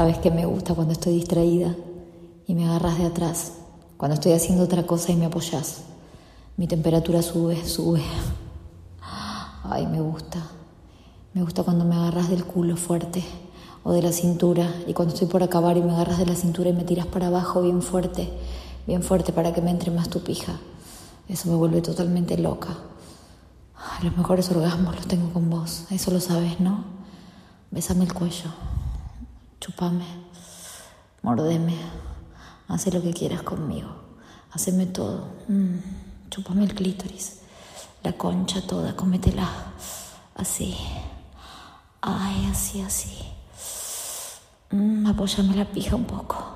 Sabes que me gusta cuando estoy distraída y me agarras de atrás. Cuando estoy haciendo otra cosa y me apoyas. Mi temperatura sube, sube. Ay, me gusta. Me gusta cuando me agarras del culo fuerte o de la cintura y cuando estoy por acabar y me agarras de la cintura y me tiras para abajo bien fuerte, bien fuerte para que me entre más tu pija. Eso me vuelve totalmente loca. Los mejores orgasmos los tengo con vos, eso lo sabes, ¿no? Bésame el cuello, chupame, mordeme, haz lo que quieras conmigo, haceme todo, mm, chupame el clítoris, la concha toda, cómetela, así, ay, así, así. Mm, apóyame la pija un poco.